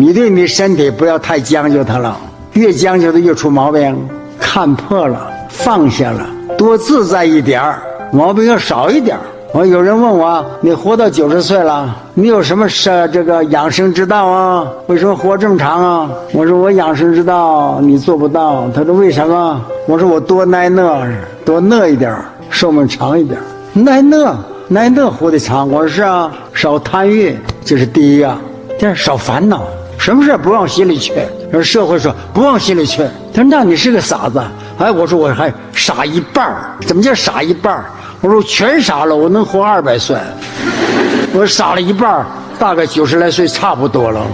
你对你身体不要太将就它了，越将就它越出毛病。看破了，放下了，多自在一点儿，毛病要少一点儿。我有人问我，你活到九十岁了，你有什么是这个养生之道啊？为什么活这么长啊？我说我养生之道你做不到。他说为什么？我说我多耐饿，多饿一点儿，寿命长一点儿。耐饿，耐饿活得长。我说是啊，少贪欲这是第一啊，第二少烦恼。什么事不往心里去？而社会说不往心里去。他说：“那你是个傻子。”哎，我说我还傻一半儿。怎么叫傻一半儿？我说全傻了，我能活二百岁。我傻了一半儿，大概九十来岁差不多了。